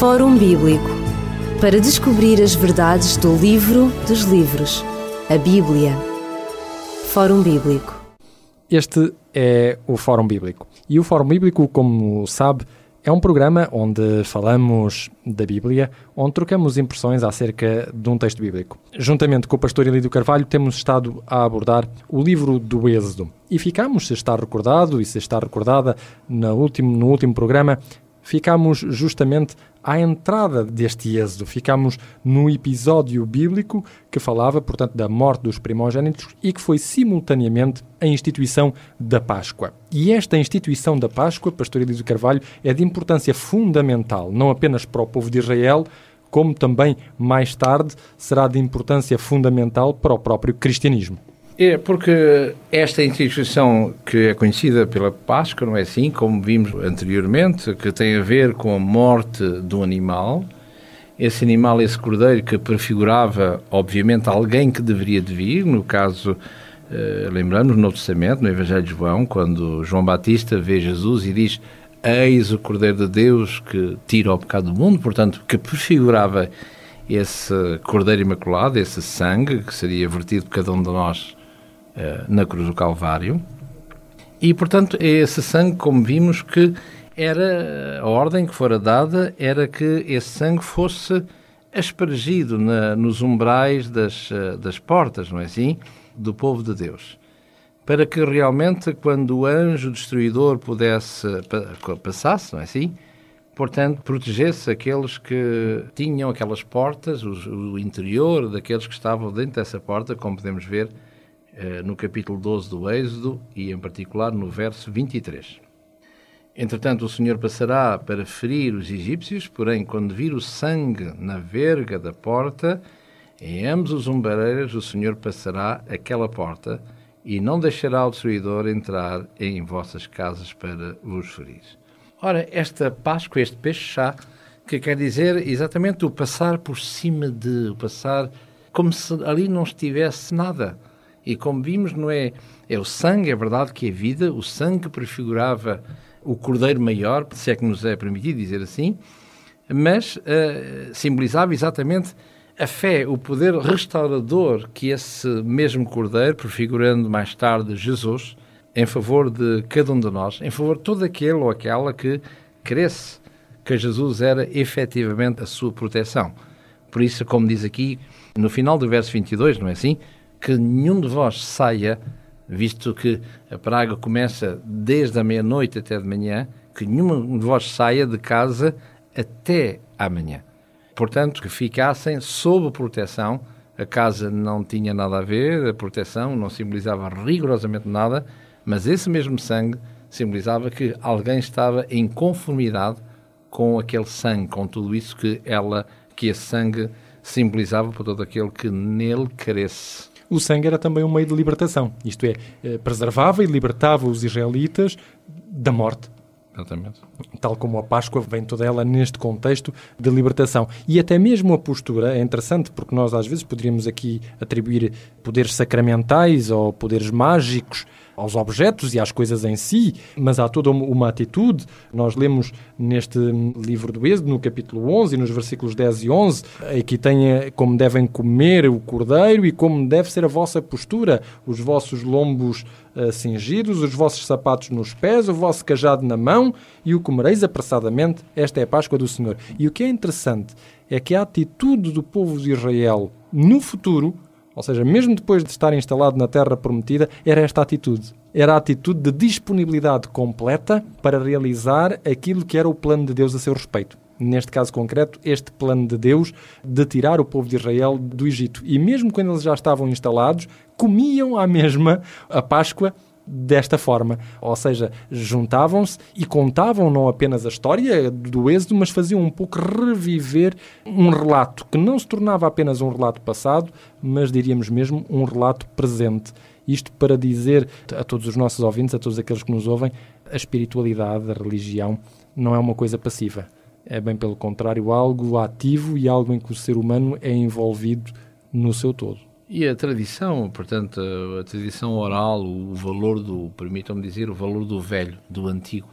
Fórum Bíblico para descobrir as verdades do livro dos livros, a Bíblia. Fórum Bíblico. Este é o Fórum Bíblico. E o Fórum Bíblico, como sabe, é um programa onde falamos da Bíblia, onde trocamos impressões acerca de um texto bíblico. Juntamente com o pastor Elídio Carvalho, temos estado a abordar o livro do Êxodo. E ficamos, se está recordado e se está recordada, no último, no último programa, ficamos justamente à entrada deste êxodo. Ficamos no episódio bíblico que falava, portanto, da morte dos primogênitos e que foi simultaneamente a instituição da Páscoa. E esta instituição da Páscoa, Pastor Elísio Carvalho, é de importância fundamental, não apenas para o povo de Israel, como também, mais tarde, será de importância fundamental para o próprio cristianismo. É porque esta instituição que é conhecida pela Páscoa, não é assim, como vimos anteriormente, que tem a ver com a morte do animal, esse animal, esse cordeiro que prefigurava, obviamente, alguém que deveria de vir, no caso, eh, lembramos no Novo Testamento, no Evangelho de João, quando João Batista vê Jesus e diz Eis o Cordeiro de Deus que tira o pecado do mundo, portanto, que prefigurava esse Cordeiro Imaculado, esse sangue que seria vertido por cada um de nós na cruz do Calvário. E, portanto, é esse sangue, como vimos, que era a ordem que fora dada era que esse sangue fosse aspergido na, nos umbrais das, eh, das portas, não é assim? Do povo de Deus. Para que realmente, quando o anjo destruidor pudesse passasse, não é assim? Portanto, protegesse aqueles que tinham aquelas portas, o, o interior daqueles que estavam dentro dessa porta, como podemos ver eh, no capítulo 12 do Êxodo e, em particular, no verso 23. Entretanto, o Senhor passará para ferir os egípcios, porém, quando vir o sangue na verga da porta, em ambos os umbareiros o Senhor passará aquela porta e não deixará o destruidor entrar em vossas casas para vos ferir. Ora, esta Páscoa, este peixe-chá, que quer dizer exatamente o passar por cima de, o passar como se ali não estivesse nada e como vimos, não é, é o sangue, é verdade que é vida, o sangue prefigurava o cordeiro maior, se é que nos é permitido dizer assim, mas uh, simbolizava exatamente a fé, o poder restaurador que esse mesmo cordeiro, prefigurando mais tarde Jesus, em favor de cada um de nós, em favor de todo aquele ou aquela que cresce que Jesus era efetivamente a sua proteção. Por isso, como diz aqui, no final do verso 22, não é assim? Que nenhum de vós saia, visto que a praga começa desde a meia-noite até de manhã, que nenhum de vós saia de casa até amanhã. Portanto, que ficassem sob proteção. A casa não tinha nada a ver, a proteção não simbolizava rigorosamente nada, mas esse mesmo sangue simbolizava que alguém estava em conformidade com aquele sangue, com tudo isso que ela, que esse sangue simbolizava para todo aquele que nele cresce o sangue era também um meio de libertação. Isto é, eh, preservava e libertava os israelitas da morte. Exatamente. Tal como a Páscoa vem toda ela neste contexto de libertação. E até mesmo a postura é interessante, porque nós às vezes poderíamos aqui atribuir poderes sacramentais ou poderes mágicos aos objetos e às coisas em si, mas há toda uma atitude. Nós lemos neste livro do Êxodo, no capítulo 11, nos versículos 10 e 11, aqui tem eh, como devem comer o cordeiro e como deve ser a vossa postura, os vossos lombos uh, cingidos, os vossos sapatos nos pés, o vosso cajado na mão e o comereis apressadamente. Esta é a Páscoa do Senhor. E o que é interessante é que a atitude do povo de Israel no futuro ou seja, mesmo depois de estar instalado na Terra Prometida, era esta atitude. Era a atitude de disponibilidade completa para realizar aquilo que era o plano de Deus a seu respeito. Neste caso concreto, este plano de Deus de tirar o povo de Israel do Egito. E mesmo quando eles já estavam instalados, comiam à mesma a Páscoa desta forma. Ou seja, juntavam-se e contavam não apenas a história do êxodo, mas faziam um pouco reviver um relato que não se tornava apenas um relato passado, mas diríamos mesmo um relato presente. Isto para dizer a todos os nossos ouvintes, a todos aqueles que nos ouvem, a espiritualidade, a religião, não é uma coisa passiva. É bem pelo contrário, algo ativo e algo em que o ser humano é envolvido no seu todo. E a tradição, portanto, a tradição oral, o valor do, permitam-me dizer, o valor do velho, do antigo,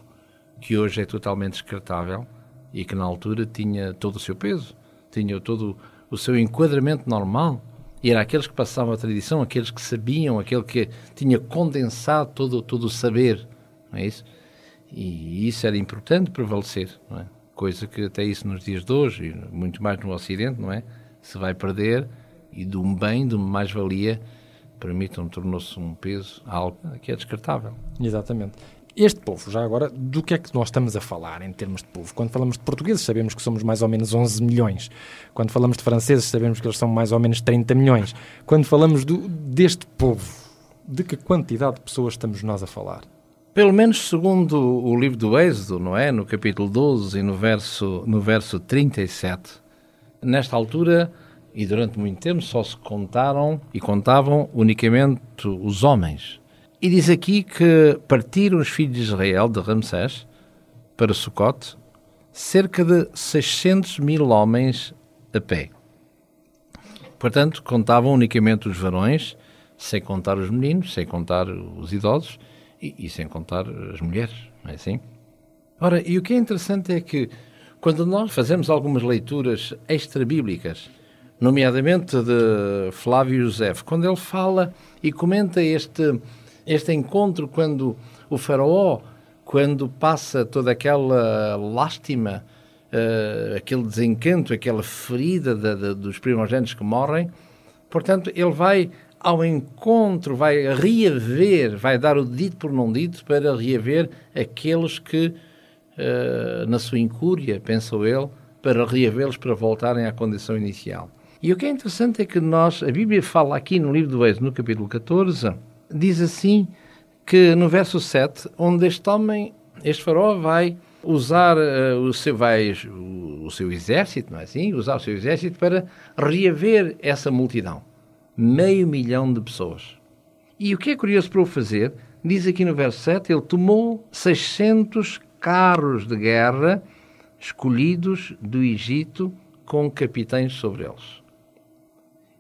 que hoje é totalmente descartável, e que na altura tinha todo o seu peso, tinha todo o seu enquadramento normal. E era aqueles que passavam a tradição, aqueles que sabiam, aquele que tinha condensado todo, todo o saber, não é isso? E isso era importante prevalecer, não é? Coisa que até isso nos dias de hoje, muito mais no Ocidente, não é? Se vai perder e de um bem, de uma mais-valia, permitam, tornou-se um peso, algo que é descartável. Exatamente. Este povo, já agora, do que é que nós estamos a falar em termos de povo? Quando falamos de portugueses, sabemos que somos mais ou menos 11 milhões. Quando falamos de franceses, sabemos que eles são mais ou menos 30 milhões. Quando falamos do, deste povo, de que quantidade de pessoas estamos nós a falar? Pelo menos segundo o livro do Êxodo, não é? No capítulo 12 e no verso, no verso 37. Nesta altura, e durante muito tempo, só se contaram e contavam unicamente os homens e diz aqui que partiram os filhos de Israel de Ramsés para Sucote cerca de 600 mil homens a pé. Portanto, contavam unicamente os varões, sem contar os meninos, sem contar os idosos e, e sem contar as mulheres, não é assim? Ora, e o que é interessante é que quando nós fazemos algumas leituras extra-bíblicas, nomeadamente de Flávio José, quando ele fala e comenta este este encontro quando o faraó, quando passa toda aquela lástima, uh, aquele desencanto, aquela ferida de, de, dos primogênitos que morrem, portanto, ele vai ao encontro, vai reaver, vai dar o dito por não dito para reaver aqueles que, uh, na sua incúria, pensou ele, para reavê-los para voltarem à condição inicial. E o que é interessante é que nós, a Bíblia fala aqui no livro do Êxodo, no capítulo 14, diz assim que no verso 7, onde este homem, este faraó vai usar uh, o, seu, vai, o, o, seu exército, não é assim? Usar o seu exército para reaver essa multidão. Meio milhão de pessoas. E o que é curioso para o fazer, diz aqui no verso 7, ele tomou 600 carros de guerra escolhidos do Egito com capitães sobre eles.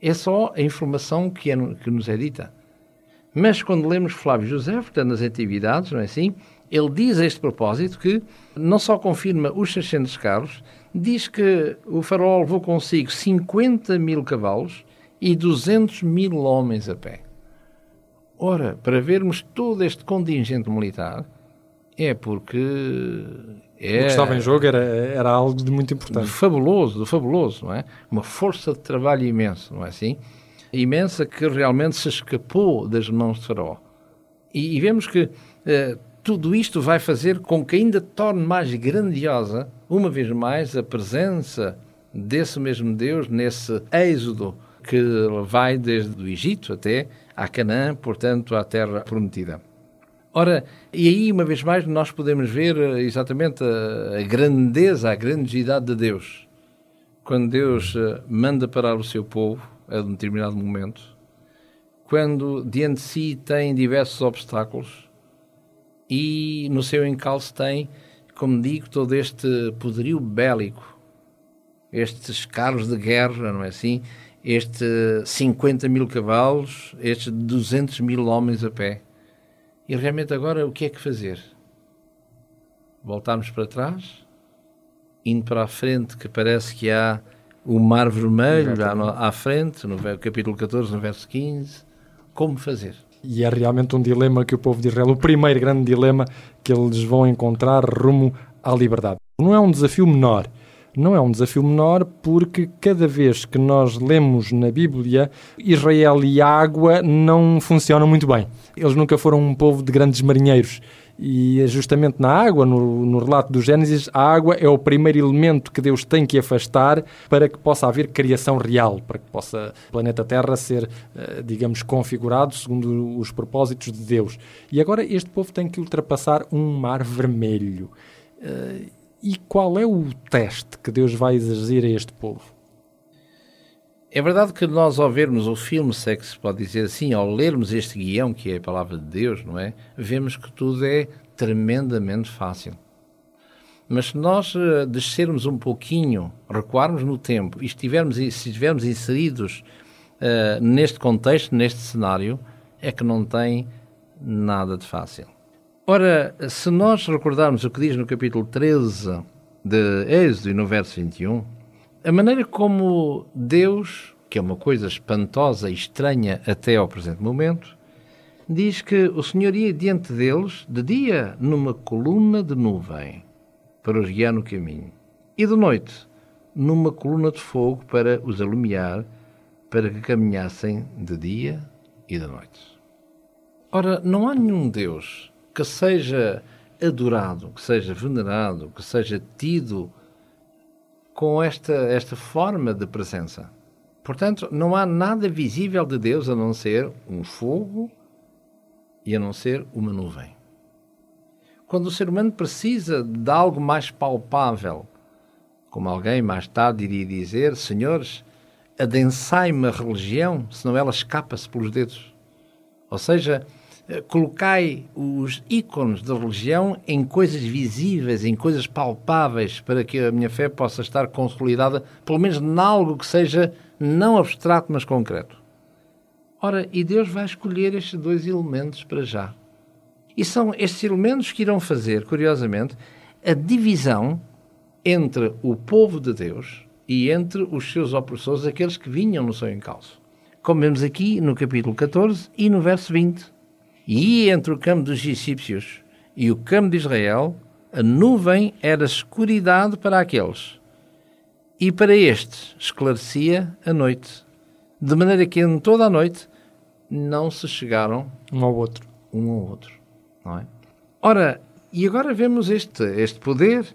É só a informação que, é, que nos é dita. Mas quando lemos Flávio José, portanto, nas atividades, não é assim? Ele diz a este propósito que não só confirma os 600 carros, diz que o farol levou consigo 50 mil cavalos e 200 mil homens a pé. Ora, para vermos todo este contingente militar, é porque é, o que estava em jogo era, era algo de muito importante. De fabuloso, de fabuloso, não é? Uma força de trabalho imenso, não é assim? imensa que realmente se escapou das mãos de Faraó. E, e vemos que uh, tudo isto vai fazer com que ainda torne mais grandiosa, uma vez mais, a presença desse mesmo Deus nesse êxodo que vai desde o Egito até a Canaã, portanto, à terra prometida. Ora, e aí, uma vez mais, nós podemos ver eh, exatamente a, a grandeza, a grandiosidade de Deus. Quando Deus uh, manda parar o seu povo, a um determinado momento, quando diante de si tem diversos obstáculos e no seu encalço tem, como digo, todo este poderio bélico, estes carros de guerra, não é assim? Este 50 mil cavalos, estes 200 mil homens a pé. E realmente agora o que é que fazer? Voltarmos para trás? Indo para a frente, que parece que há o Mar Vermelho à, à frente, no capítulo 14, no verso 15. Como fazer? E é realmente um dilema que o povo de Israel, o primeiro grande dilema que eles vão encontrar rumo à liberdade. Não é um desafio menor. Não é um desafio menor porque cada vez que nós lemos na Bíblia, Israel e água não funcionam muito bem. Eles nunca foram um povo de grandes marinheiros e é justamente na água, no, no, relato do Gênesis, a água é o primeiro elemento que Deus tem que afastar para que possa haver criação real, para que possa o planeta Terra ser, eh, digamos, configurado segundo os propósitos de Deus. E agora este povo tem que ultrapassar um mar vermelho. Eh, e qual é o teste que Deus vai exercer a este povo? É verdade que nós, ao vermos o filme, se é que se pode dizer assim, ao lermos este guião, que é a palavra de Deus, não é? Vemos que tudo é tremendamente fácil. Mas se nós uh, descermos um pouquinho, recuarmos no tempo e estivermos, se estivermos inseridos uh, neste contexto, neste cenário, é que não tem nada de fácil. Ora, se nós recordarmos o que diz no capítulo 13 de Êxodo e no verso 21, a maneira como Deus, que é uma coisa espantosa e estranha até ao presente momento, diz que o Senhor ia diante deles de dia numa coluna de nuvem para os guiar no caminho e de noite numa coluna de fogo para os alumiar para que caminhassem de dia e de noite. Ora, não há nenhum Deus que seja adorado, que seja venerado, que seja tido com esta, esta forma de presença. Portanto, não há nada visível de Deus a não ser um fogo e a não ser uma nuvem. Quando o ser humano precisa de algo mais palpável, como alguém mais tarde iria dizer, senhores, adensai-me a religião, senão ela escapa-se pelos dedos. Ou seja, colocai os ícones da religião em coisas visíveis, em coisas palpáveis, para que a minha fé possa estar consolidada, pelo menos em algo que seja não abstrato, mas concreto. Ora, e Deus vai escolher estes dois elementos para já. E são estes elementos que irão fazer, curiosamente, a divisão entre o povo de Deus e entre os seus opressores, aqueles que vinham no seu encalço. Como vemos aqui no capítulo 14 e no verso 20. E entre o campo dos egípcios e o campo de Israel, a nuvem era escuridade para aqueles, e para estes esclarecia a noite de maneira que em toda a noite não se chegaram um ao outro. Um ao outro, não é? Ora, e agora vemos este, este poder,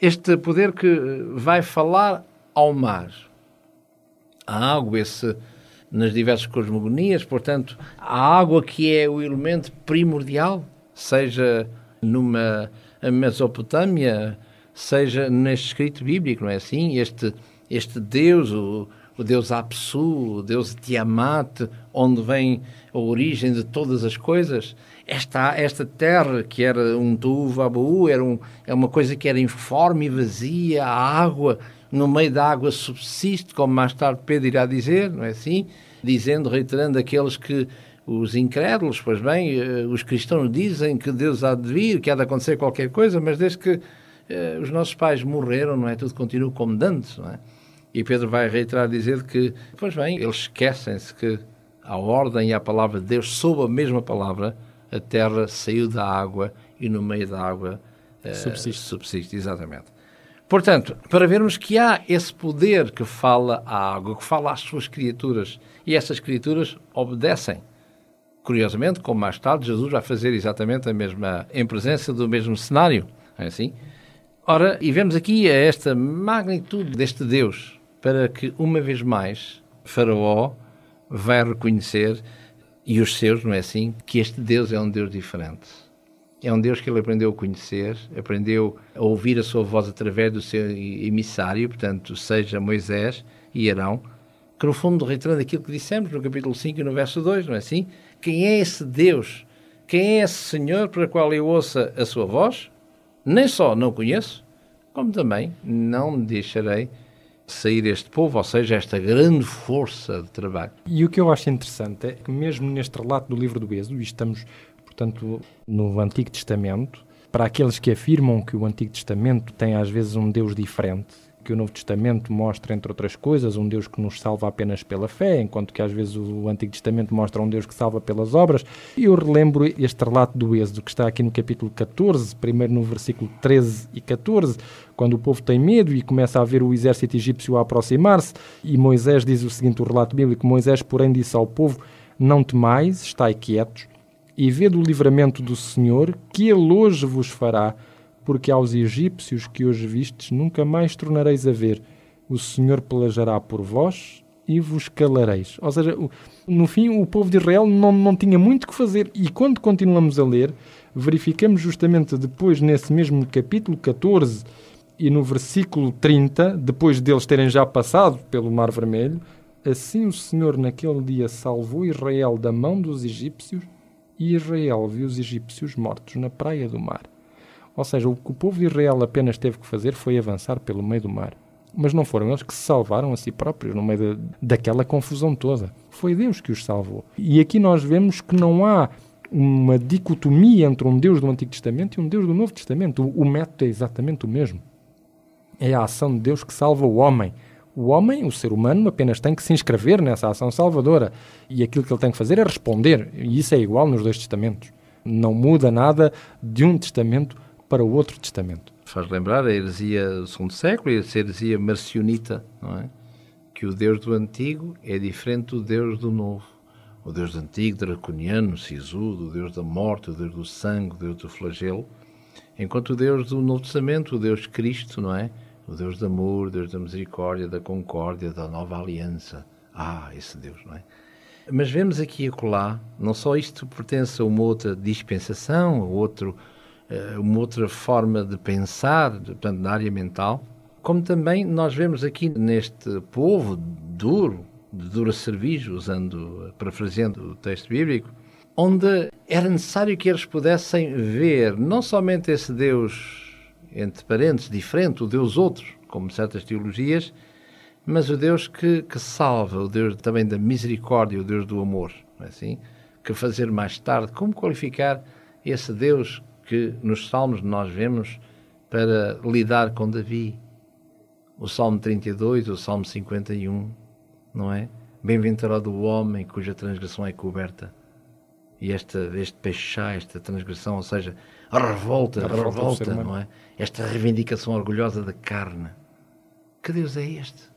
este poder que vai falar ao mar. A água, esse, nas diversas cosmogonias, portanto, a água que é o elemento primordial, seja numa Mesopotâmia, seja neste escrito bíblico, não é assim? Este, este Deus, o, o deus Apsu, o deus Tiamat, onde vem a origem de todas as coisas. Esta, esta terra, que era um Tuvabu, era um, é uma coisa que era informe e vazia, a água, no meio da água subsiste, como mais tarde Pedro irá dizer, não é assim? Dizendo, reiterando aqueles que os incrédulos, pois bem, eh, os cristãos dizem que Deus há de vir, que há de acontecer qualquer coisa, mas desde que eh, os nossos pais morreram, não é? Tudo continua como dantes, não é? E Pedro vai reiterar dizer que, pois bem, eles esquecem-se que a ordem e a palavra de Deus, sob a mesma palavra, a terra saiu da água e no meio da água uh, subsiste. subsiste. Exatamente. Portanto, para vermos que há esse poder que fala à água, que fala às suas criaturas, e essas criaturas obedecem. Curiosamente, como mais tarde Jesus vai fazer exatamente a mesma, em presença do mesmo cenário, é assim? Ora, e vemos aqui esta magnitude deste Deus, para que, uma vez mais, Faraó vai reconhecer, e os seus, não é assim, que este Deus é um Deus diferente. É um Deus que ele aprendeu a conhecer, aprendeu a ouvir a sua voz através do seu emissário, portanto, seja Moisés e Arão, que no fundo, reiterando aquilo que dissemos no capítulo 5 e no verso 2, não é assim? Quem é esse Deus? Quem é esse Senhor para o qual eu ouça a sua voz? Nem só não conheço, como também não deixarei sair este povo, ou seja, esta grande força de trabalho. E o que eu acho interessante é que mesmo neste relato do livro do Êxodo, e estamos, portanto, no Antigo Testamento, para aqueles que afirmam que o Antigo Testamento tem às vezes um Deus diferente, que o Novo Testamento mostra, entre outras coisas, um Deus que nos salva apenas pela fé, enquanto que às vezes o Antigo Testamento mostra um Deus que salva pelas obras. Eu relembro este relato do Êxodo, que está aqui no capítulo 14, primeiro no versículo 13 e 14, quando o povo tem medo e começa a ver o exército egípcio a aproximar-se, e Moisés diz o seguinte, o relato bíblico, Moisés, porém, disse ao povo, não temais, estai quietos, e vede o livramento do Senhor, que Ele hoje vos fará, porque aos egípcios que hoje vistes nunca mais tornareis a ver. O Senhor pelejará por vós e vos calareis. Ou seja, no fim, o povo de Israel não, não tinha muito que fazer. E quando continuamos a ler, verificamos justamente depois, nesse mesmo capítulo 14 e no versículo 30, depois deles terem já passado pelo Mar Vermelho, assim o Senhor naquele dia salvou Israel da mão dos egípcios e Israel viu os egípcios mortos na praia do mar. Ou seja, o que o povo de Israel apenas teve que fazer foi avançar pelo meio do mar. Mas não foram eles que se salvaram a si próprios no meio de, daquela confusão toda. Foi Deus que os salvou. E aqui nós vemos que não há uma dicotomia entre um Deus do Antigo Testamento e um Deus do Novo Testamento. O, o método é exatamente o mesmo. é a ação de Deus que salva o homem. O homem, o ser humano, apenas tem que se inscrever nessa ação salvadora e aquilo que ele tem que fazer é responder. E isso é igual nos dois testamentos. Não muda nada de um testamento para o outro testamento. Faz lembrar a heresia do segundo século e a heresia marcionita, não é? Que o Deus do antigo é diferente do Deus do novo. O Deus do antigo, draconiano, sisudo, o Deus da morte, o Deus do sangue, o Deus do flagelo. Enquanto o Deus do Novo Testamento, o Deus Cristo, não é? O Deus do amor, Deus da misericórdia, da concórdia, da nova aliança. Ah, esse Deus, não é? Mas vemos aqui e acolá, não só isto pertence a uma outra dispensação, a outro, eh, uma outra forma de pensar, portanto, na área mental, como também nós vemos aqui neste povo duro, de dura serviço, usando, parafraseando o texto bíblico, onde era necessário que eles pudessem ver não somente esse Deus entre parentes, diferente, o Deus outro, como certas teologias, mas o Deus que, que salva, o Deus também da misericórdia, o Deus do amor, é assim? Que fazer mais tarde, como qualificar esse Deus que nos Salmos nós vemos para lidar com Davi? O Salmo 32, o Salmo 51, não é? Bem-aventurado o homem cuja transgressão é coberta. E esta, este pechá, esta transgressão, ou seja, a revolta, a revolta, revolta não é? Esta reivindicação orgulhosa da carne. Que Deus é este?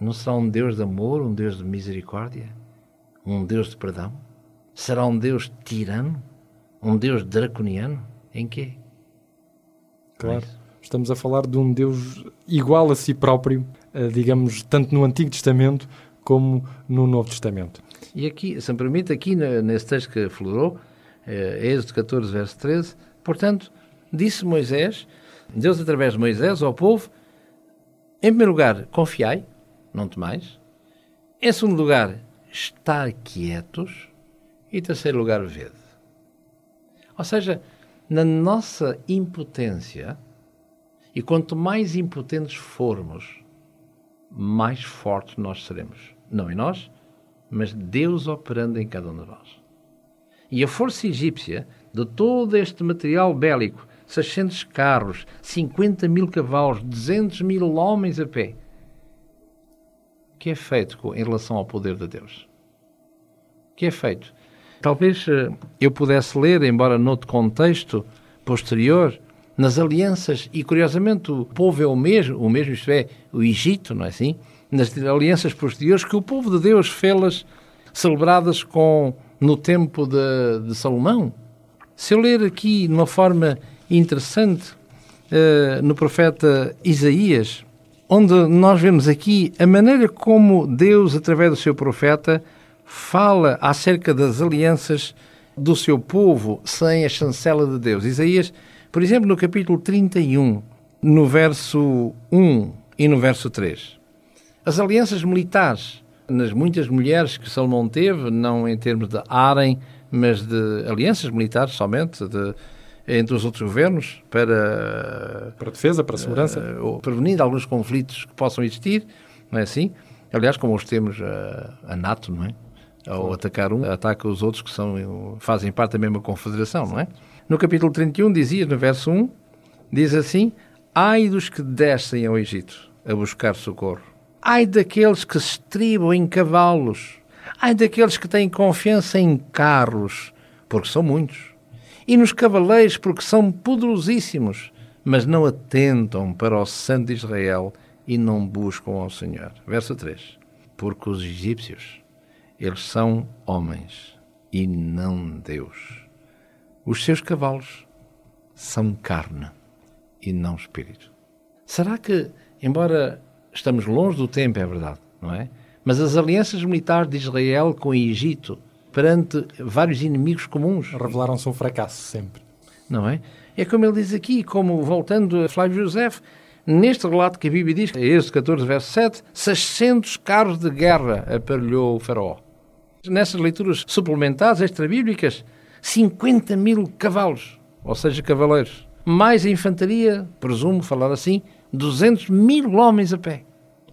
Não será um Deus de amor, um Deus de misericórdia? Um Deus de perdão? Será um Deus tirano? Um Deus draconiano? Em quê? Claro. É Estamos a falar de um Deus igual a si próprio, eh, digamos, tanto no Antigo Testamento como no Novo Testamento. E aqui, se me permite, aqui nesse texto que aflorou, é, Êxodo 14, verso 13, portanto, disse Moisés, Deus através de Moisés ao povo, em primeiro lugar, confiai, não temais. Em segundo lugar, estar quietos. E em terceiro lugar, vede. Ou seja, na nossa impotência, e quanto mais impotentes formos, mais fortes nós seremos. Não em nós, mas Deus operando em cada um de nós. E a força egípcia de todo este material bélico, 600 carros, 50 mil cavalos, 200 mil homens a pé, que é feito em relação ao poder de Deus? O que é feito? Talvez eh, eu pudesse ler, embora noutro contexto posterior, nas alianças, e curiosamente o povo é o mesmo, o mesmo isto é, o Egito, não é assim? Nas alianças posteriores, que o povo de Deus fê-las celebradas com, no tempo de, de Salomão. Se eu ler aqui de uma forma interessante, uh, no profeta Isaías, onde nós vemos aqui a maneira como Deus, através do seu profeta, fala acerca das alianças do seu povo sem a chancela de Deus. Isaías por exemplo, no capítulo 31, no verso 1 e no verso 3. As alianças militares nas muitas mulheres que Salomão teve, não em termos de harem, mas de alianças militares somente, de, entre os outros governos, para... Para a defesa, para a segurança. Uh, prevenindo alguns conflitos que possam existir, não é assim? Aliás, como os temos a, a NATO, não é? Ao atacar um, ataca os outros que são, fazem parte da mesma confederação, não é? No capítulo 31 dizia, no verso 1, diz assim: Ai dos que descem ao Egito a buscar socorro. Ai daqueles que se estribam em cavalos. Ai daqueles que têm confiança em carros, porque são muitos. E nos cavaleiros, porque são poderosíssimos, mas não atentam para o Santo de Israel e não buscam ao Senhor. Verso 3. Porque os egípcios, eles são homens e não Deus os seus cavalos são carne e não espírito. Será que, embora estamos longe do tempo, é verdade, não é? Mas as alianças militares de Israel com o Egito perante vários inimigos comuns revelaram-se um fracasso sempre. Não é? É como ele diz aqui, como voltando a Flávio José, neste relato que a Bíblia diz, Êxodo 14, verso 7, 600 carros de guerra aparelhou o faraó. Nessas leituras suplementares extra-bíblicas, 50 mil cavalos, ou seja, cavaleiros. Mais a infantaria, presumo falar assim, 200 mil homens a pé.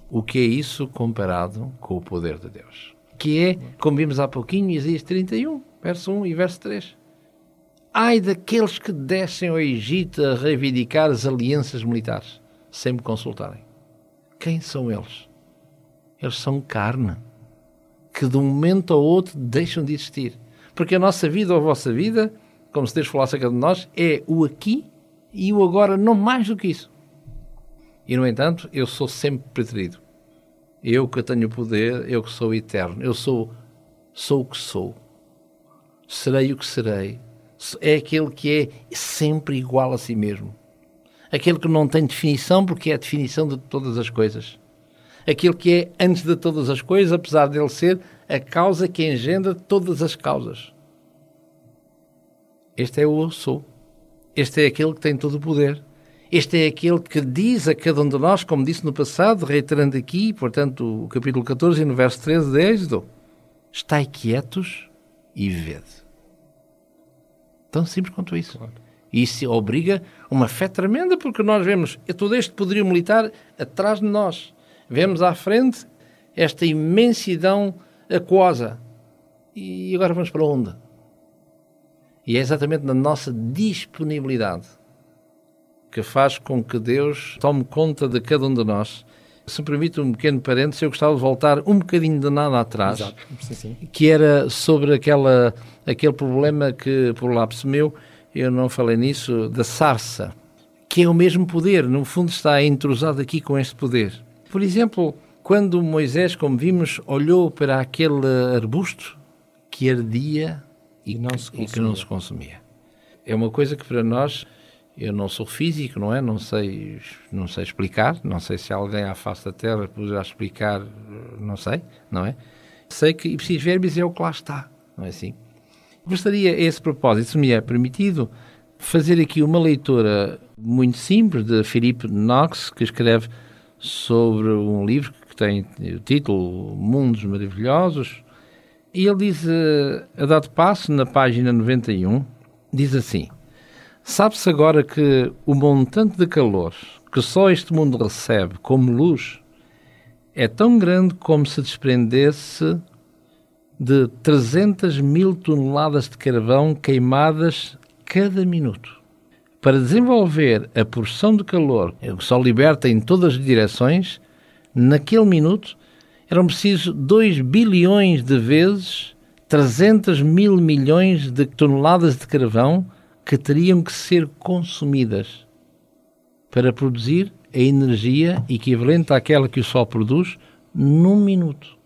O que é isso comparado com o poder de Deus? Que é, como vimos há pouquinho, Isaías 31, verso 1 e verso 3. Ai daqueles que descem ao Egito a reivindicar as alianças militares, sem me consultarem. Quem são eles? Eles são carne, que de um momento ao outro deixam de existir. Porque a nossa vida ou a vossa vida, como se Deus falasse acerca de nós, é o aqui e o agora, não mais do que isso. E, no entanto, eu sou sempre preterido. Eu que tenho poder, eu que sou eterno, eu sou, sou o que sou. Serei o que serei. É aquele que é sempre igual a si mesmo. Aquele que não tem definição porque é a definição de todas as coisas. Aquele que é antes de todas as coisas, apesar dele ser a causa que engendra todas as causas. Este é o eu sou. Este é aquele que tem todo o poder. Este é aquele que diz a cada um de nós, como disse no passado, reiterando aqui, portanto, o capítulo 14 e no verso 13 de Êxodo: Estai quietos e vede. Tão simples quanto isso. Claro. E isso obriga uma fé tremenda, porque nós vemos todo este poderio militar atrás de nós. Vemos à frente esta imensidão aquosa. E agora vamos para onde? E é exatamente na nossa disponibilidade que faz com que Deus tome conta de cada um de nós. Se permite um pequeno parênteses, eu gostava de voltar um bocadinho de nada atrás, sim, sim. que era sobre aquela, aquele problema que, por lapso meu, eu não falei nisso, da sarça, que é o mesmo poder, no fundo está entrosado aqui com este poder. Por exemplo, quando Moisés, como vimos, olhou para aquele arbusto que ardia e, não e que não se consumia. É uma coisa que para nós eu não sou físico, não é? Não sei, não sei explicar. Não sei se alguém à face da Terra poderá explicar. Não sei, não é? Sei que Ipsis Verbis é o que lá está, não é assim? Gostaria, a esse propósito, se me é permitido, fazer aqui uma leitura muito simples de Philip Knox, que escreve sobre um livro que tem o título Mundos Maravilhosos. E ele diz, eh, a dado passo, na página 91, diz assim. Sabe-se agora que o montante de calor que só este mundo recebe como luz é tão grande como se desprendesse de 300 mil toneladas de carvão queimadas cada minuto. Para desenvolver a porção de calor que só liberta em todas as direções, naquele minuto eram precisos 2 bilhões de vezes 300 mil milhões de toneladas de carvão que teriam que ser consumidas para produzir a energia equivalente àquela que o Sol produz num minuto.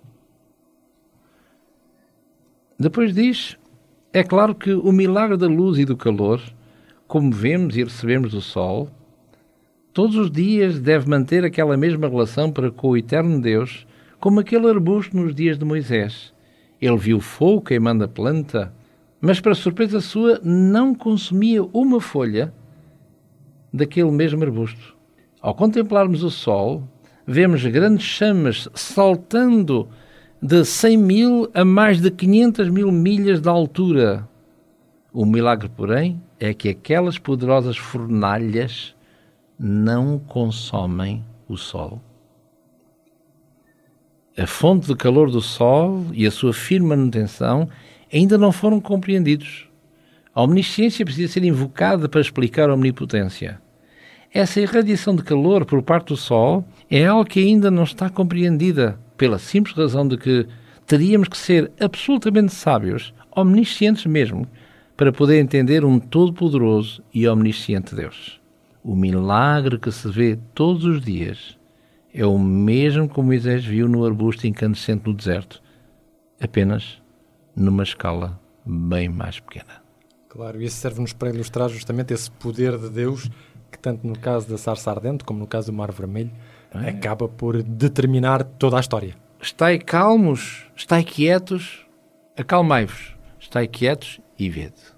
Depois diz: é claro que o milagre da luz e do calor, como vemos e recebemos do Sol, todos os dias deve manter aquela mesma relação para com o eterno Deus, como aquele arbusto nos dias de Moisés. Ele viu fogo queimando a planta, mas para surpresa sua não consumia uma folha daquele mesmo arbusto. Ao contemplarmos o sol, vemos grandes chamas saltando de 100 mil a mais de 500 mil milhas de altura. O milagre, porém, é que aquelas poderosas fornalhas não consomem o sol. A fonte de calor do sol e a sua firme manutenção ainda não foram compreendidos. A omnisciência precisa ser invocada para explicar a omnipotência. Essa irradiação de calor por parte do Sol é algo que ainda não está compreendida, pela simples razão de que teríamos que ser absolutamente sábios, omniscientes mesmo, para poder entender um todo-poderoso e omnisciente Deus. O milagre que se vê todos os dias é o mesmo que Moisés viu no arbusto incandescente no deserto, apenas numa escala bem mais pequena. Claro, e isso serve-nos para ilustrar justamente esse poder de Deus que, tanto no caso da sarça ardente como no caso do Mar Vermelho, é. acaba por determinar toda a história. Estai calmos, estai quietos, acalmai-vos, estai quietos e vede.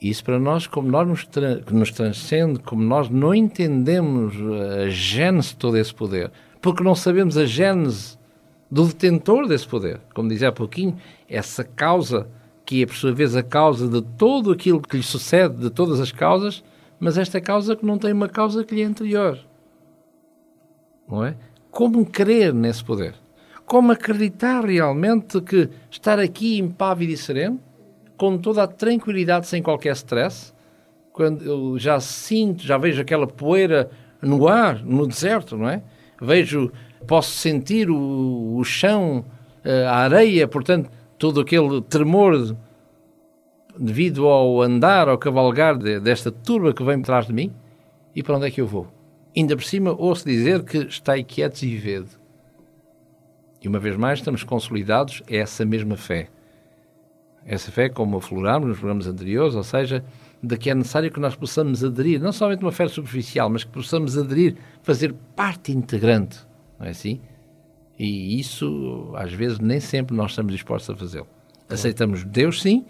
Isso para nós, como nós nos, tra nos transcende, como nós não entendemos a gênese de todo esse poder, porque não sabemos a gênese do detentor desse poder. Como dizia há pouquinho, essa causa que é, por sua vez, a causa de tudo aquilo que lhe sucede, de todas as causas, mas esta causa que não tem uma causa que lhe é anterior. Não é? Como crer nesse poder? Como acreditar realmente que estar aqui impávido e sereno, com toda a tranquilidade, sem qualquer stress, quando eu já sinto, já vejo aquela poeira no ar, no deserto, não é? Vejo, posso sentir o, o chão, eh, a areia, portanto, todo aquele tremor devido ao andar, ao cavalgar de, desta turba que vem atrás de mim. E para onde é que eu vou? Ainda por cima, ouço dizer que estai quietos e vede. E uma vez mais, estamos consolidados é essa mesma fé. Essa fé, como aflorámos nos programas anteriores, ou seja, de que é necessário que nós possamos aderir, não somente uma fé superficial, mas que possamos aderir, fazer parte integrante, não é assim? E isso, às vezes, nem sempre nós estamos dispostos a fazê-lo. Aceitamos Deus, sim,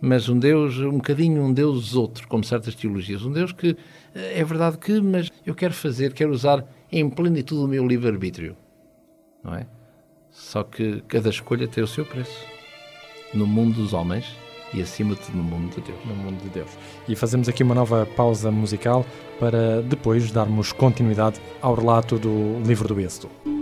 mas um Deus, um bocadinho um Deus outro, como certas teologias. Um Deus que, eh, é verdade que, mas eu quero fazer, quero usar em plenitude o meu livre-arbítrio, não é? Só que cada escolha tem o seu preço. No mundo dos homens, e acima de tudo no mundo de Deus. No mundo de Deus. E fazemos aqui uma nova pausa musical para depois darmos continuidade ao relato do livro do Êxodo.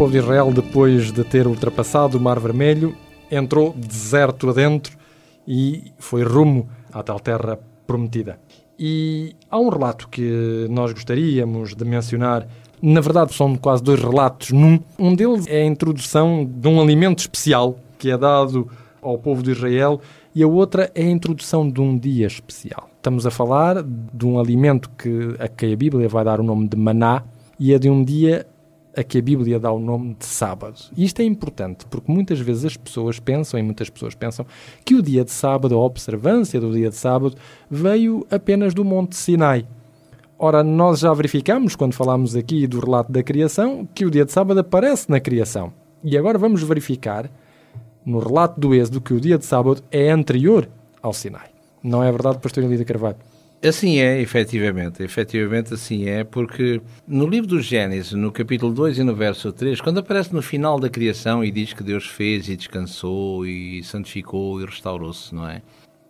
Povo de Israel, depois de ter ultrapassado o Mar Vermelho, entrou deserto adentro e foi rumo à tal terra prometida. E há um relato que nós gostaríamos de mencionar. Na verdade, são quase dois relatos num. Um deles é a introdução de um alimento especial que é dado ao povo de Israel e a outra é a introdução de um dia especial. Estamos a falar de um alimento que, a que a Bíblia vai dar o nome de maná e é de um dia a que a Bíblia dá o nome de sábado. E isto é importante porque muitas vezes as pessoas pensam, e muitas pessoas pensam, que o dia de sábado, a observância do dia de sábado, veio apenas do Monte Sinai. Ora, nós já verificamos, quando falámos aqui do relato da criação, que o dia de sábado aparece na criação. E agora vamos verificar, no relato do Êxodo, que o dia de sábado é anterior ao Sinai. Não é verdade, Pastor Elida Carvalho? Assim é, efetivamente. Efetivamente assim é, porque no livro do Gênesis, no capítulo 2 e no verso 3, quando aparece no final da criação e diz que Deus fez e descansou e santificou e restaurou-se, não é?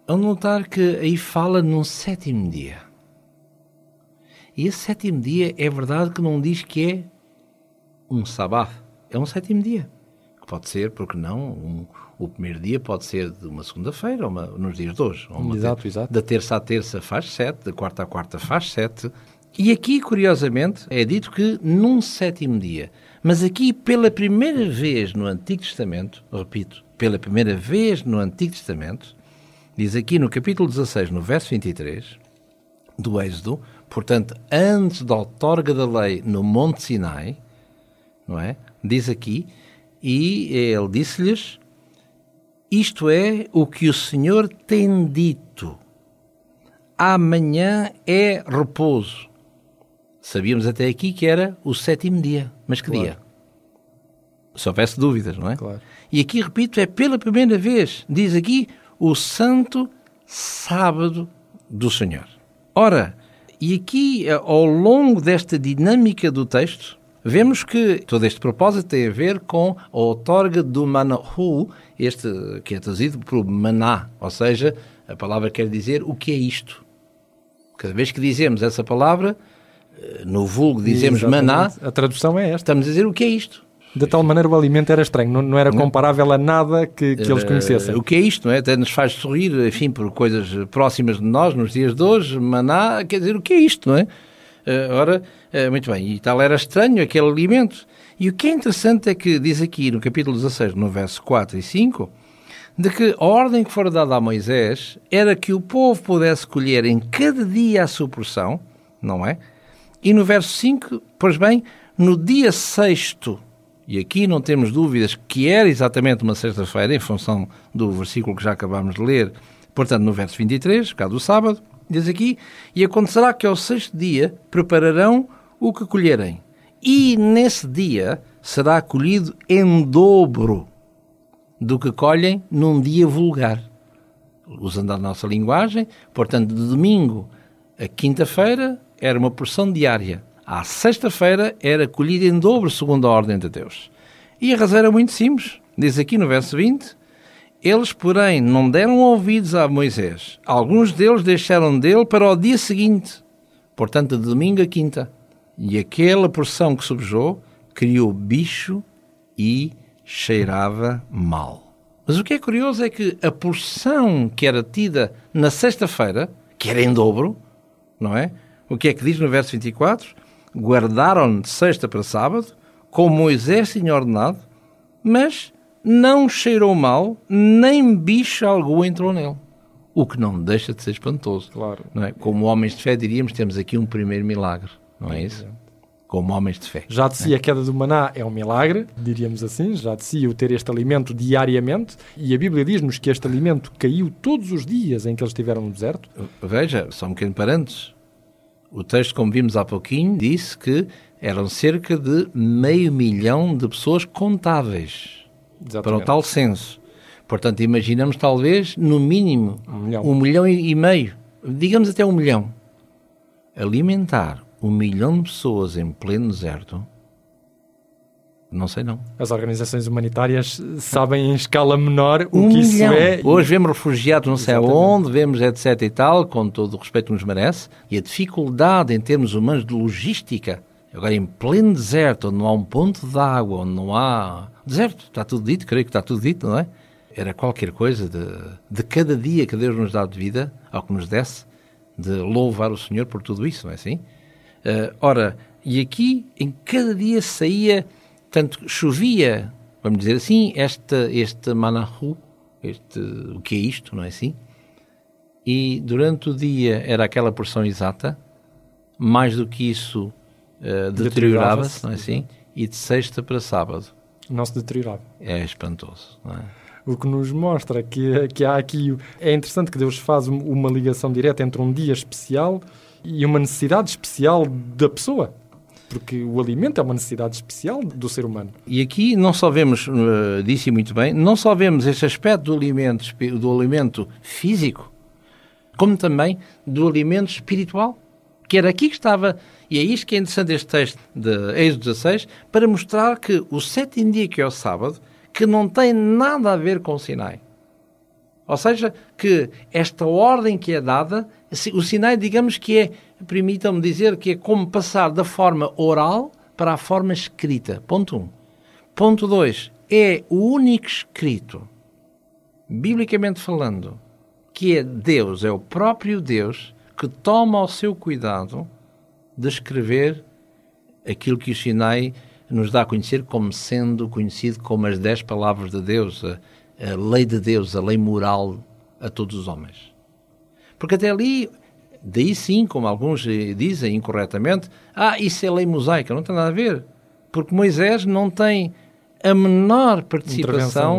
Ao notar que aí fala num sétimo dia. E esse sétimo dia é verdade que não diz que é um sábado, é um sétimo dia. Que pode ser, porque não, um, o primeiro dia pode ser de uma segunda-feira, uma, nos dias de hoje. exato, ter, exato. Da terça à terça faz sete, da quarta à quarta faz sete. E aqui, curiosamente, é dito que num sétimo dia. Mas aqui, pela primeira vez no Antigo Testamento, repito, pela primeira vez no Antigo Testamento, diz aqui no capítulo 16, no verso 23, do Êxodo, portanto, antes da outorga da lei no Monte Sinai, não é? Diz aqui, e ele disse-lhes: isto é o que o Senhor tem dito. Amanhã é repouso. Sabíamos até aqui que era o sétimo dia. Mas que claro. dia? Se houvesse dúvidas, não é? Claro. E aqui, repito, é pela primeira vez, diz aqui, o Santo Sábado do Senhor. Ora, e aqui, eh, ao longo desta dinâmica do texto, vemos que todo este propósito tem a ver com a outorga do Manahu, este que é trazido por maná, ou seja, a palavra quer dizer o que é isto. Cada vez que dizemos essa palavra, eh, no vulgo dizemos Exatamente. maná, A tradução é esta. estamos a dizer o que é isto. De tal maneira o alimento era estranho, não, não era comparável a nada que, que eles Eh, conhecessem. O que é isto, não é? Até nos faz sorrir, enfim, por coisas próximas de nós nos dias de hoje. Maná, quer dizer, o que é isto, não é? Eh, ora, eh, muito bem, e tal era estranho aquele alimento. E o que é interessante é que diz aqui no capítulo 16, no verso 4 e 5, de que a ordem que fora dada a Moisés era que o povo pudesse colher em cada dia a sua porção, não é? E no verso 5, pois bem, no dia sexto, e aqui não temos dúvidas que era exatamente uma sexta-feira, em função do versículo que já acabámos de ler, portanto, no verso 23, cá do sábado, diz aqui: E acontecerá que ao sexto dia prepararão o que colherem, e nesse dia será colhido em dobro do que colhem num dia vulgar. Usando a nossa linguagem, portanto, de domingo a quinta-feira era uma porção diária. À sexta-feira era colhida em dobro segundo a ordem de Deus. E a razão era muito simples. Diz aqui no verso 20: Eles, porém, não deram ouvidos a Moisés. Alguns deles deixaram dele para o dia seguinte, portanto, de domingo a quinta. E aquela porção que subjou criou bicho e cheirava mal. Mas o que é curioso é que a porção que era tida na sexta-feira, que era em dobro, não é? O que é que diz no verso 24? Guardaram de sexta para sábado, como Moisés tinha ordenado, mas não cheirou mal, nem bicho algum entrou nele. O que não deixa de ser espantoso. Claro. Não é? Como homens de fé, diríamos, temos aqui um primeiro milagre, não é isso? Como homens de fé. Já de si a queda do maná é um milagre, diríamos assim, já de si o ter este alimento diariamente, e a Bíblia diz-nos que este alimento caiu todos os dias em que eles estiveram no deserto. Veja, só um bocadinho parênteses. O texto, como vimos há pouquinho, disse que eram cerca de meio milhão de pessoas contáveis para o tal censo. Portanto, imaginamos talvez, no mínimo, Um milhão. um milhão e meio, digamos até um milhão. Alimentar um milhão de pessoas em pleno deserto, não sei não. As organizações humanitárias sabem em escala menor o Um que isso milhão. é. Hoje vemos refugiados não sei Exatamente. aonde, vemos etc e tal, com todo o respeito que nos merece, e a dificuldade em termos humanos de logística. Agora, em pleno deserto, onde não há um ponto de água, onde não há... Deserto, está tudo dito, creio que está tudo dito, não é? Era qualquer coisa de, de cada dia que Deus nos dá de vida, ao que nos desse, de louvar o Senhor por tudo isso, não é assim? Eh, ora, e aqui, em cada dia saía, tanto chovia, vamos dizer assim, este, este manahu, este, o que é isto, não é assim? E durante o dia era aquela porção exata, mais do que isso deteriorava-se, Deteriorava-se. não é assim? E de sexta para sábado. Não se deteriorava. É espantoso, não é? O que nos mostra que, que há aqui. É interessante que Deus faz um- uma ligação direta entre um dia especial e uma necessidade especial da pessoa. Porque o alimento é uma necessidade especial do ser humano. E aqui não só vemos, eh, disse muito bem, não só vemos este aspecto do alimento, do alimento físico, como também do alimento espiritual. Que era aqui que estava, e é isto que é interessante este texto de Êxodo 16, para mostrar que o sétimo dia, que é o sábado, que não tem nada a ver com o Sinai. Ou seja, que esta ordem que é dada, o Sinai, digamos que é, permitam-me dizer, que é como passar da forma oral para a forma escrita. Ponto 1. Um. Ponto 2. É o único escrito, biblicamente falando, que é Deus, é o próprio Deus, que toma ao seu cuidado de escrever aquilo que o Sinai nos dá a conhecer como sendo conhecido como as dez palavras de Deus, a, a lei de Deus, a lei moral a todos os homens. Porque até ali, daí sim, como alguns dizem incorretamente, ah, isso é lei mosaica, não tem nada a ver. Porque Moisés não tem a menor participação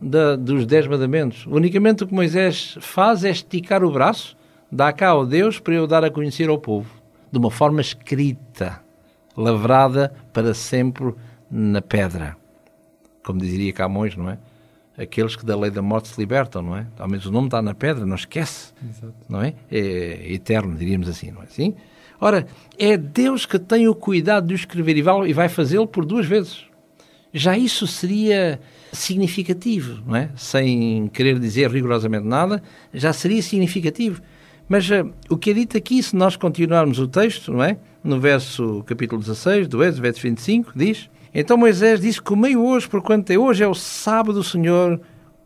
da- dos Dez Mandamentos. Unicamente o que Moisés faz é esticar o braço, dá cá ao Deus para eu dar a conhecer ao povo, de uma forma escrita, lavrada para sempre na pedra. como diria Camões, não é? Aqueles que da lei da morte se libertam, não é? Ao menos o nome está na pedra, não esquece, Exato. não é? É eterno, diríamos assim, não é assim? Ora, é Deus que tem o cuidado de o escrever e vai fazê-lo por duas vezes. Já isso seria significativo, não é? Sem querer dizer rigorosamente nada, já seria significativo. Mas uh, o que é dito aqui, se nós continuarmos o texto, não é? No verso capítulo 16 do Êxodo, verso 25, diz: Então Moisés disse: Comei hoje, porquanto é hoje é o sábado do Senhor,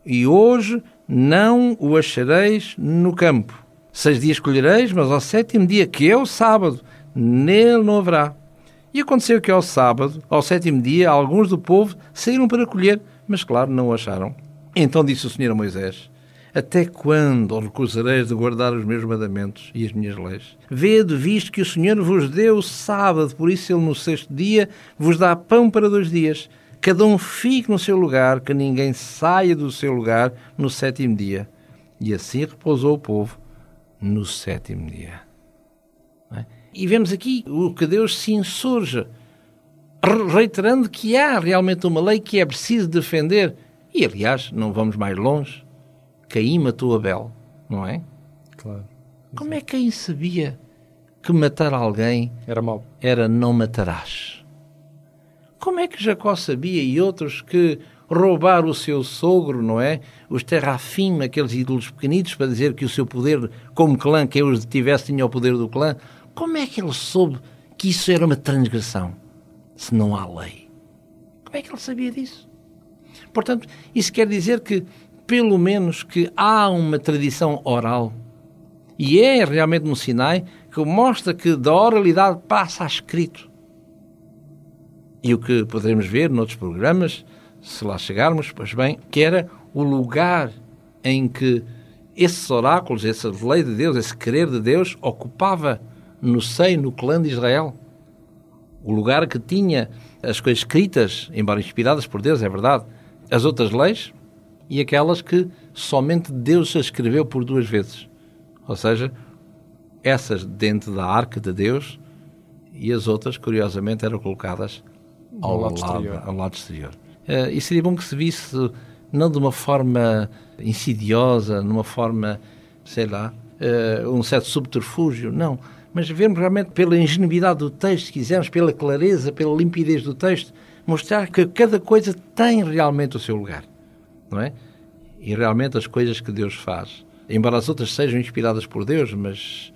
e hoje não o achareis no campo. Seis dias colhereis, mas ao sétimo dia, que é o sábado, nele não haverá. E aconteceu que ao sábado, ao sétimo dia, alguns do povo saíram para colher, mas claro, não o acharam. Então disse o Senhor a Moisés: até quando recusareis de guardar os meus mandamentos e as minhas leis? Vede, visto que o Senhor vos deu o sábado, por isso ele no sexto dia vos dá pão para dois dias. Cada um fique no seu lugar, que ninguém saia do seu lugar no sétimo dia. E assim repousou o povo no sétimo dia. É? E vemos aqui o que Deus se insurge, reiterando que há realmente uma lei que é preciso defender. E, aliás, não vamos mais longe Caim matou Abel, não é? Claro. Como é que Caim sabia que matar alguém era mau? Era não matarás. Como é que Jacó sabia e outros que roubar o seu sogro, não é? Os terrafim, aqueles ídolos pequenitos, para dizer que o seu poder, como clã, quem os tivesse tinha o poder do clã. Como é que ele soube que isso era uma transgressão, se não há lei? Como é que ele sabia disso? Portanto, isso quer dizer que pelo menos que há uma tradição oral. E é realmente no Sinai que mostra que da oralidade passa a escrito. E o que poderemos ver noutros programas, se lá chegarmos, pois bem, que era o lugar em que esses oráculos, essa lei de Deus, esse querer de Deus, ocupava no seio, no clã de Israel. O lugar que tinha as coisas escritas, embora inspiradas por Deus, é verdade, as outras leis, e aquelas que somente Deus escreveu por duas vezes. Ou seja, essas dentro da arca de Deus e as outras, curiosamente, eram colocadas ao, lado, exterior. Ao lado exterior. Uh, e seria bom que se visse não de uma forma insidiosa, numa forma, sei lá, uh, um certo subterfúgio, não. Mas vermos realmente pela ingenuidade do texto, se quisermos, pela clareza, pela limpidez do texto, mostrar que cada coisa tem realmente o seu lugar não é? E realmente as coisas que Deus faz, embora as outras sejam inspiradas por Deus, mas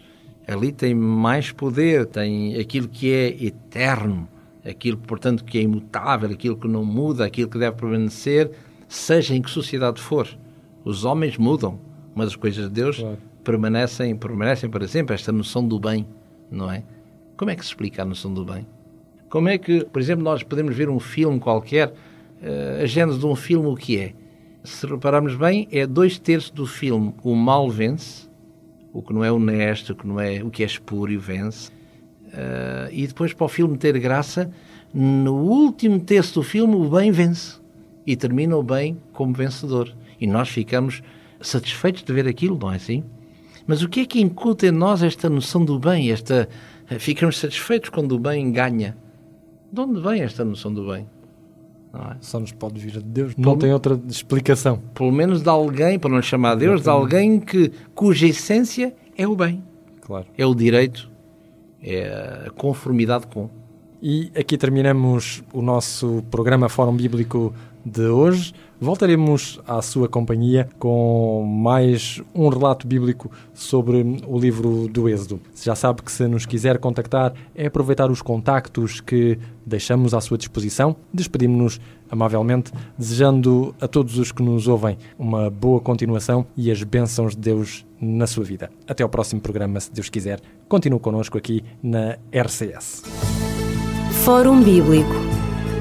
ali tem mais poder, tem aquilo que é eterno, aquilo, portanto, que é imutável, aquilo que não muda, aquilo que deve permanecer, seja em que sociedade for. Os homens mudam, mas as coisas de Deus claro. permanecem, permanecem para sempre. Esta noção do bem, não é? Como é que se explica a noção do bem? Como é que, por exemplo, nós podemos ver um filme qualquer, uh, a gênese de um filme, o que é? Se repararmos bem, é dois terços do filme o mal vence, o que não é honesto, o que não é o que é espúrio vence, uh, e depois para o filme ter graça, no último terço do filme o bem vence e termina o bem como vencedor. E nós ficamos satisfeitos de ver aquilo, não é assim? Mas o que é que incuta em nós esta noção do bem? Esta, ficamos satisfeitos quando o bem ganha. De onde vem esta noção do bem? É? Só nos pode vir de Deus, não tem outra explicação. Pelo menos de alguém, para não chamar Deus, de alguém que, cuja essência é o bem. Claro. É o direito, é a conformidade com. E aqui terminamos o nosso programa Fórum Bíblico de hoje. Voltaremos à sua companhia com mais um relato bíblico sobre o livro do Êxodo. Já sabe que se nos quiser contactar é aproveitar os contactos que deixamos à sua disposição. Despedimos-nos amavelmente, desejando a todos os que nos ouvem uma boa continuação e as bênçãos de Deus na sua vida. Até ao próximo programa, se Deus quiser. Continue connosco aqui na RCS. Fórum Bíblico